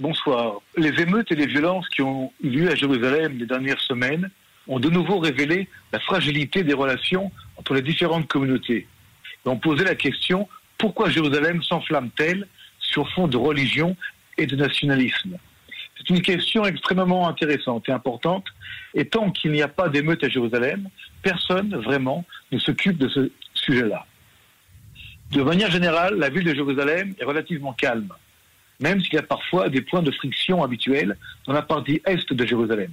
Bonsoir. Les émeutes et les violences qui ont eu lieu à Jérusalem les dernières semaines ont de nouveau révélé la fragilité des relations entre les différentes communautés et ont posé la question pourquoi Jérusalem s'enflamme-t-elle sur fond de religion et de nationalisme? C'est une question extrêmement intéressante et importante, et tant qu'il n'y a pas d'émeute à Jérusalem, personne vraiment ne s'occupe de ce sujet-là. De manière générale, la ville de Jérusalem est relativement calme même s'il y a parfois des points de friction habituels dans la partie est de Jérusalem.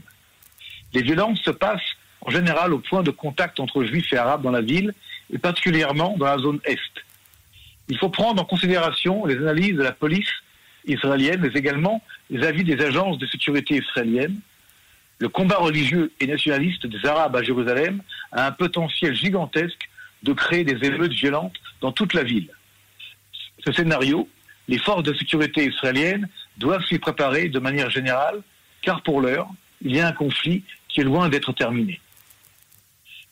Les violences se passent en général au point de contact entre juifs et arabes dans la ville, et particulièrement dans la zone est. Il faut prendre en considération les analyses de la police israélienne, mais également les avis des agences de sécurité israéliennes. Le combat religieux et nationaliste des Arabes à Jérusalem a un potentiel gigantesque de créer des émeutes violentes dans toute la ville. Ce scénario les forces de sécurité israéliennes doivent s'y préparer de manière générale, car pour l'heure, il y a un conflit qui est loin d'être terminé.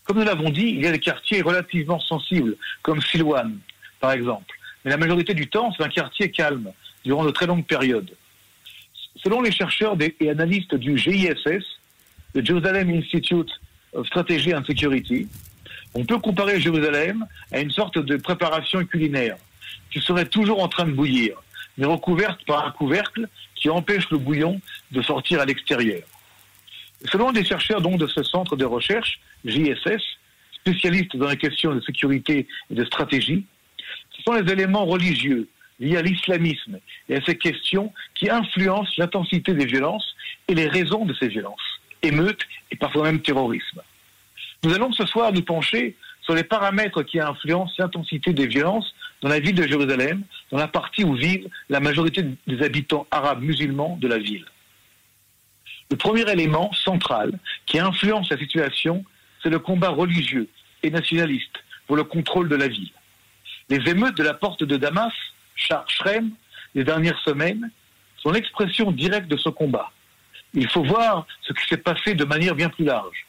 Comme nous l'avons dit, il y a des quartiers relativement sensibles, comme Silwan, par exemple. Mais la majorité du temps, c'est un quartier calme, durant de très longues périodes. Selon les chercheurs et analystes du GISS, le Jerusalem Institute of Strategy and Security, on peut comparer Jérusalem à une sorte de préparation culinaire qui serait toujours en train de bouillir, mais recouverte par un couvercle qui empêche le bouillon de sortir à l'extérieur. Selon des chercheurs donc de ce centre de recherche, JSS, spécialistes dans les questions de sécurité et de stratégie, ce sont les éléments religieux liés à l'islamisme et à ces questions qui influencent l'intensité des violences et les raisons de ces violences, émeutes et parfois même terrorisme. Nous allons ce soir nous pencher sur les paramètres qui influencent l'intensité des violences dans la ville de Jérusalem, dans la partie où vivent la majorité des habitants arabes musulmans de la ville. Le premier élément central qui influence la situation, c'est le combat religieux et nationaliste pour le contrôle de la ville. Les émeutes de la porte de Damas, Char Shrem, les dernières semaines, sont l'expression directe de ce combat. Il faut voir ce qui s'est passé de manière bien plus large.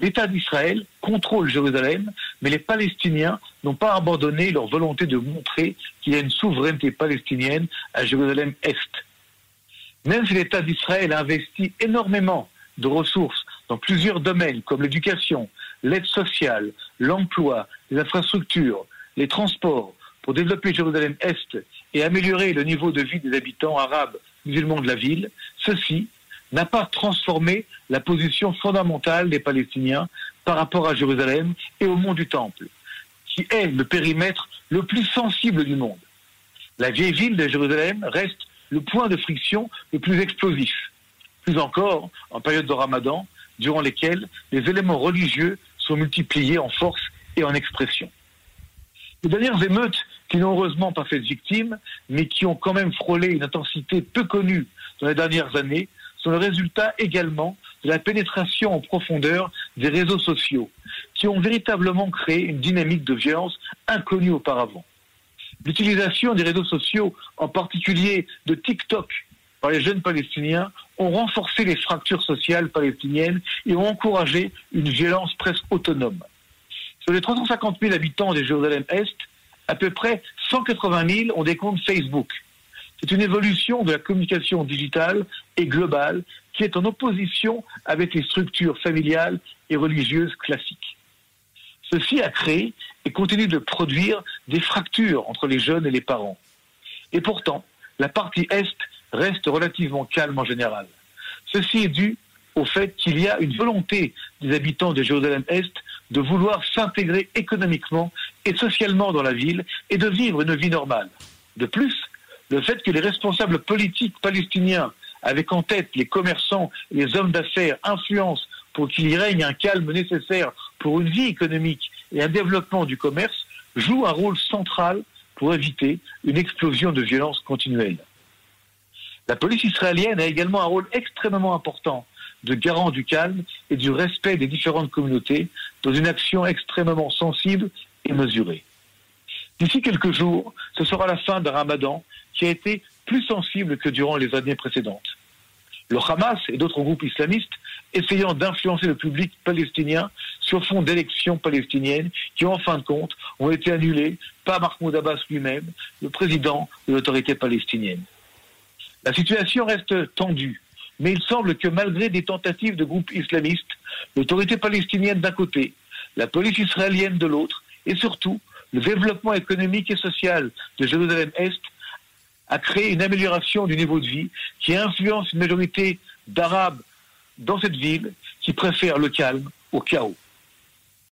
L'État d'Israël contrôle Jérusalem, mais les Palestiniens n'ont pas abandonné leur volonté de montrer qu'il y a une souveraineté palestinienne à Jérusalem-Est. Même si l'État d'Israël a investi énormément de ressources dans plusieurs domaines comme l'éducation, l'aide sociale, l'emploi, les infrastructures, les transports, pour développer Jérusalem-Est et améliorer le niveau de vie des habitants arabes musulmans de la ville, ceci n'a pas transformé la position fondamentale des Palestiniens par rapport à Jérusalem et au mont du Temple, qui est le périmètre le plus sensible du monde. La vieille ville de Jérusalem reste le point de friction le plus explosif. Plus encore, en période de ramadan, durant lesquelles les éléments religieux sont multipliés en force et en expression. Les dernières émeutes qui n'ont heureusement pas fait de victimes, mais qui ont quand même frôlé une intensité peu connue dans les dernières années, sont le résultat également de la pénétration en profondeur des réseaux sociaux, qui ont véritablement créé une dynamique de violence inconnue auparavant. L'utilisation des réseaux sociaux, en particulier de TikTok, par les jeunes Palestiniens, ont renforcé les fractures sociales palestiniennes et ont encouragé une violence presque autonome. Sur les 350 000 habitants de Jérusalem-Est, à peu près 180 000 ont des comptes Facebook. C'est une évolution de la communication digitale et globale qui est en opposition avec les structures familiales et religieuses classiques. Ceci a créé et continue de produire des fractures entre les jeunes et les parents. Et pourtant, la partie Est reste relativement calme en général. Ceci est dû au fait qu'il y a une volonté des habitants de Jérusalem-Est de vouloir s'intégrer économiquement et socialement dans la ville et de vivre une vie normale. De plus, le fait que les responsables politiques palestiniens, avec en tête les commerçants les hommes d'affaires, influencent pour qu'il y règne un calme nécessaire pour une vie économique et un développement du commerce, joue un rôle central pour éviter une explosion de violence continuelle. La police israélienne a également un rôle extrêmement important de garant du calme et du respect des différentes communautés dans une action extrêmement sensible et mesurée. D'ici quelques jours, ce sera la fin d'un ramadan qui a été plus sensible que durant les années précédentes. Le Hamas et d'autres groupes islamistes essayant d'influencer le public palestinien sur fond d'élections palestiniennes qui, en fin de compte, ont été annulées par Mahmoud Abbas lui-même, le président de l'autorité palestinienne. La situation reste tendue, mais il semble que malgré des tentatives de groupes islamistes, l'autorité palestinienne d'un côté, la police israélienne de l'autre, et surtout le développement économique et social de Jérusalem-Est a créé une amélioration du niveau de vie qui influence une majorité d'Arabes dans cette ville qui préfèrent le calme au chaos.